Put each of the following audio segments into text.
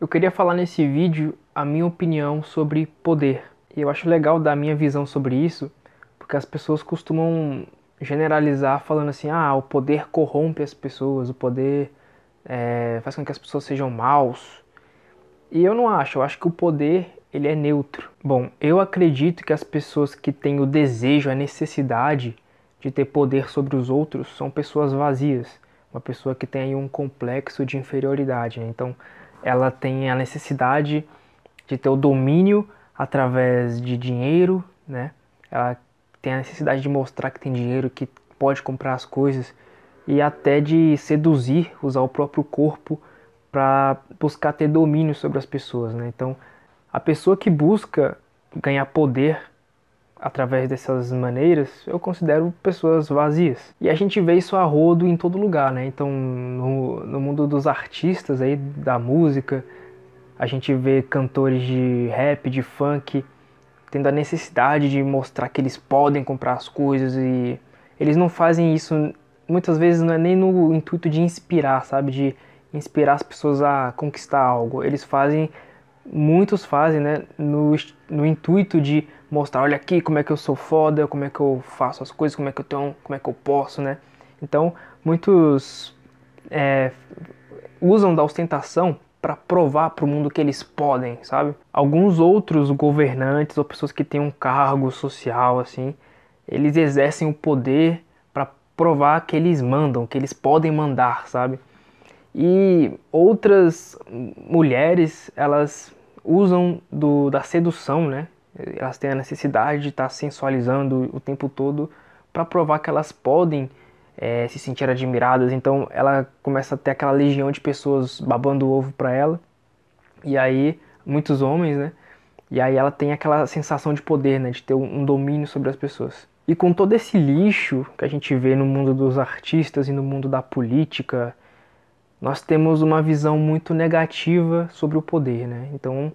Eu queria falar nesse vídeo a minha opinião sobre poder. E eu acho legal dar a minha visão sobre isso, porque as pessoas costumam generalizar falando assim, ah, o poder corrompe as pessoas, o poder é, faz com que as pessoas sejam maus. E eu não acho, eu acho que o poder ele é neutro. Bom, eu acredito que as pessoas que têm o desejo, a necessidade de ter poder sobre os outros são pessoas vazias. Uma pessoa que tem aí um complexo de inferioridade. Né? Então, ela tem a necessidade de ter o domínio através de dinheiro, né? Ela tem a necessidade de mostrar que tem dinheiro, que pode comprar as coisas e até de seduzir, usar o próprio corpo para buscar ter domínio sobre as pessoas, né? Então, a pessoa que busca ganhar poder através dessas maneiras, eu considero pessoas vazias. E a gente vê isso a rodo em todo lugar, né? Então, no, no mundo dos artistas aí, da música, a gente vê cantores de rap, de funk, tendo a necessidade de mostrar que eles podem comprar as coisas e eles não fazem isso, muitas vezes não é nem no intuito de inspirar, sabe? De inspirar as pessoas a conquistar algo. Eles fazem muitos fazem, né, no, no intuito de mostrar, olha aqui como é que eu sou foda, como é que eu faço as coisas, como é que eu tenho, como é que eu posso, né? Então, muitos é, usam da ostentação para provar para o mundo que eles podem, sabe? Alguns outros governantes ou pessoas que têm um cargo social assim, eles exercem o poder para provar que eles mandam, que eles podem mandar, sabe? E outras mulheres, elas usam do, da sedução, né? Elas têm a necessidade de estar sensualizando o tempo todo para provar que elas podem é, se sentir admiradas. Então ela começa a ter aquela legião de pessoas babando o ovo para ela. E aí, muitos homens, né? E aí ela tem aquela sensação de poder, né? De ter um domínio sobre as pessoas. E com todo esse lixo que a gente vê no mundo dos artistas e no mundo da política, nós temos uma visão muito negativa sobre o poder, né? Então,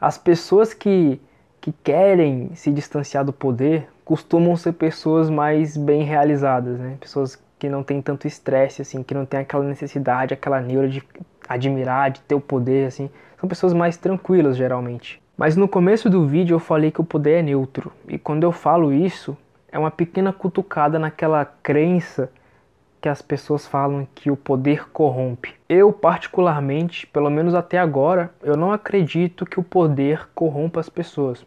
as pessoas que, que querem se distanciar do poder costumam ser pessoas mais bem realizadas, né? Pessoas que não têm tanto estresse, assim, que não têm aquela necessidade, aquela neura de admirar, de ter o poder, assim. São pessoas mais tranquilas, geralmente. Mas no começo do vídeo eu falei que o poder é neutro. E quando eu falo isso, é uma pequena cutucada naquela crença que as pessoas falam que o poder corrompe. Eu, particularmente, pelo menos até agora, eu não acredito que o poder corrompa as pessoas.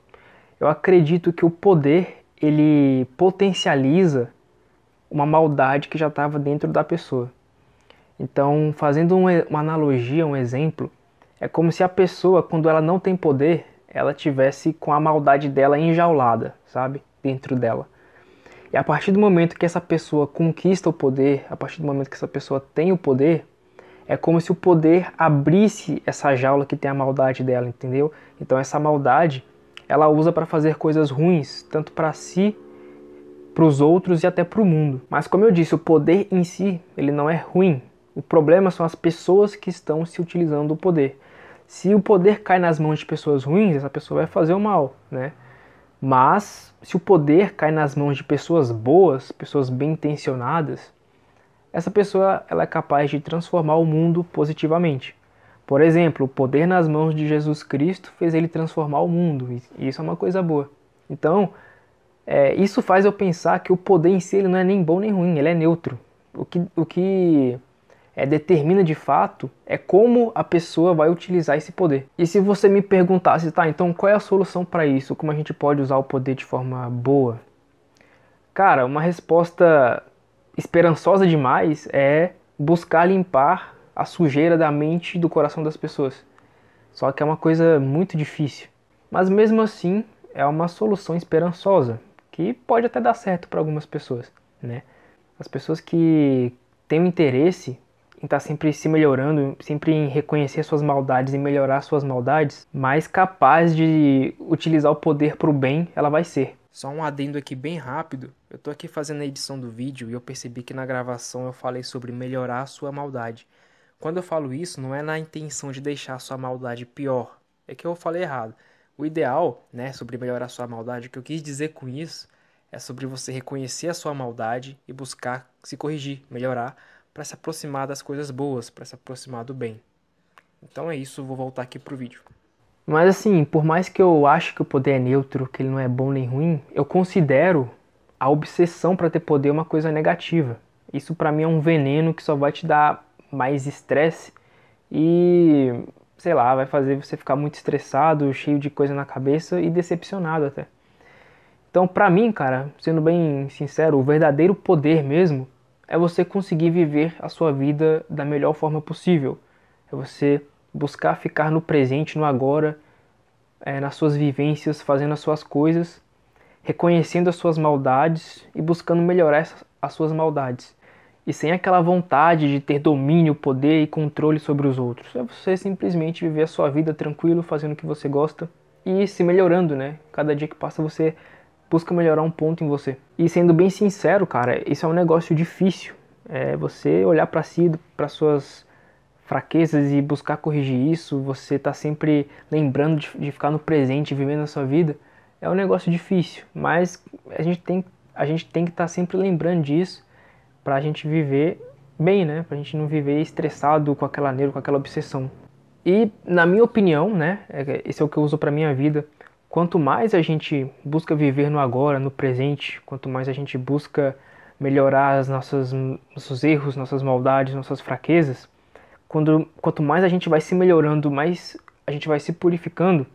Eu acredito que o poder ele potencializa uma maldade que já estava dentro da pessoa. Então, fazendo uma analogia, um exemplo, é como se a pessoa, quando ela não tem poder, ela tivesse com a maldade dela enjaulada, sabe, dentro dela. E a partir do momento que essa pessoa conquista o poder, a partir do momento que essa pessoa tem o poder, é como se o poder abrisse essa jaula que tem a maldade dela, entendeu? Então essa maldade, ela usa para fazer coisas ruins, tanto para si, para os outros e até para o mundo. Mas como eu disse, o poder em si, ele não é ruim. O problema são as pessoas que estão se utilizando do poder. Se o poder cai nas mãos de pessoas ruins, essa pessoa vai fazer o mal, né? Mas se o poder cai nas mãos de pessoas boas, pessoas bem intencionadas, essa pessoa ela é capaz de transformar o mundo positivamente. Por exemplo, o poder nas mãos de Jesus Cristo fez ele transformar o mundo, e isso é uma coisa boa. Então, é, isso faz eu pensar que o poder em si ele não é nem bom nem ruim, ele é neutro. O que, o que é, determina de fato é como a pessoa vai utilizar esse poder. E se você me perguntasse, tá, então qual é a solução para isso? Como a gente pode usar o poder de forma boa? Cara, uma resposta esperançosa demais é buscar limpar a sujeira da mente e do coração das pessoas. Só que é uma coisa muito difícil. Mas mesmo assim, é uma solução esperançosa, que pode até dar certo para algumas pessoas, né? As pessoas que têm o interesse em estar tá sempre se melhorando, sempre em reconhecer suas maldades e melhorar suas maldades, mais capaz de utilizar o poder para o bem ela vai ser. Só um adendo aqui bem rápido. Eu tô aqui fazendo a edição do vídeo e eu percebi que na gravação eu falei sobre melhorar sua maldade. Quando eu falo isso, não é na intenção de deixar sua maldade pior. É que eu falei errado. O ideal, né, sobre melhorar sua maldade, o que eu quis dizer com isso é sobre você reconhecer a sua maldade e buscar se corrigir, melhorar para se aproximar das coisas boas, para se aproximar do bem. Então é isso, vou voltar aqui pro vídeo. Mas assim, por mais que eu ache que o poder é neutro, que ele não é bom nem ruim, eu considero a obsessão para ter poder uma coisa negativa. Isso para mim é um veneno que só vai te dar mais estresse e, sei lá, vai fazer você ficar muito estressado, cheio de coisa na cabeça e decepcionado até. Então, para mim, cara, sendo bem sincero, o verdadeiro poder mesmo é você conseguir viver a sua vida da melhor forma possível. É você buscar ficar no presente, no agora, é, nas suas vivências, fazendo as suas coisas, reconhecendo as suas maldades e buscando melhorar as suas maldades. E sem aquela vontade de ter domínio, poder e controle sobre os outros. É você simplesmente viver a sua vida tranquilo, fazendo o que você gosta e se melhorando, né? Cada dia que passa você busca melhorar um ponto em você. E sendo bem sincero, cara, isso é um negócio difícil. É você olhar para si, para suas fraquezas e buscar corrigir isso, você tá sempre lembrando de, de ficar no presente, vivendo a sua vida, é um negócio difícil, mas a gente tem, a gente tem que estar tá sempre lembrando disso para a gente viver bem, né? Para a gente não viver estressado com aquela neura, com aquela obsessão. E na minha opinião, né? É esse é o que eu uso para minha vida. Quanto mais a gente busca viver no agora, no presente, quanto mais a gente busca melhorar nossas nossos erros, nossas maldades, nossas fraquezas, quando, quanto mais a gente vai se melhorando, mais a gente vai se purificando,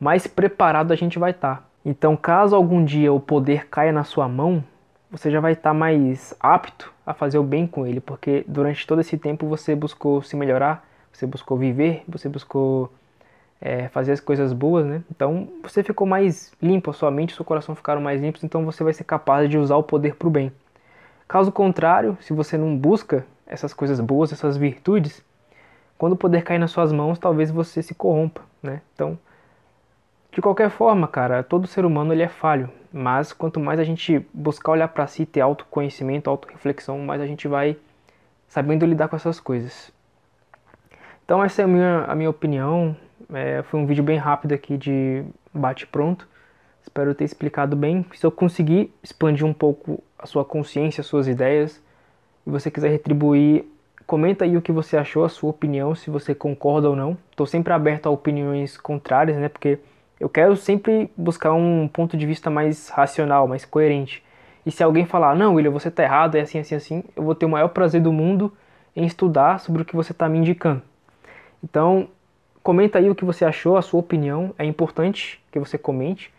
mais preparado a gente vai estar. Tá. Então, caso algum dia o poder caia na sua mão, você já vai estar tá mais apto a fazer o bem com ele, porque durante todo esse tempo você buscou se melhorar, você buscou viver, você buscou é, fazer as coisas boas, né? Então você ficou mais limpo, sua mente e seu coração ficaram mais limpos, então você vai ser capaz de usar o poder para o bem. Caso contrário, se você não busca essas coisas boas, essas virtudes, quando o poder cair nas suas mãos, talvez você se corrompa, né? Então, de qualquer forma, cara, todo ser humano ele é falho, mas quanto mais a gente buscar olhar para si, ter autoconhecimento, autorreflexão, mais a gente vai sabendo lidar com essas coisas. Então essa é a minha, a minha opinião. É, foi um vídeo bem rápido aqui de bate pronto. Espero ter explicado bem. Se eu conseguir expandir um pouco a sua consciência, as suas ideias, e você quiser retribuir, comenta aí o que você achou, a sua opinião, se você concorda ou não. Estou sempre aberto a opiniões contrárias, né? Porque eu quero sempre buscar um ponto de vista mais racional, mais coerente. E se alguém falar, não, William, você está errado, é assim, assim, assim, eu vou ter o maior prazer do mundo em estudar sobre o que você está me indicando. Então, comenta aí o que você achou, a sua opinião. É importante que você comente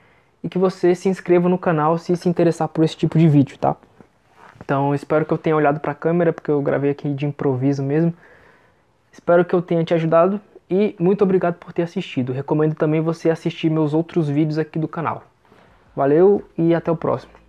e que você se inscreva no canal se se interessar por esse tipo de vídeo, tá? Então, espero que eu tenha olhado para a câmera, porque eu gravei aqui de improviso mesmo. Espero que eu tenha te ajudado e muito obrigado por ter assistido. Recomendo também você assistir meus outros vídeos aqui do canal. Valeu e até o próximo.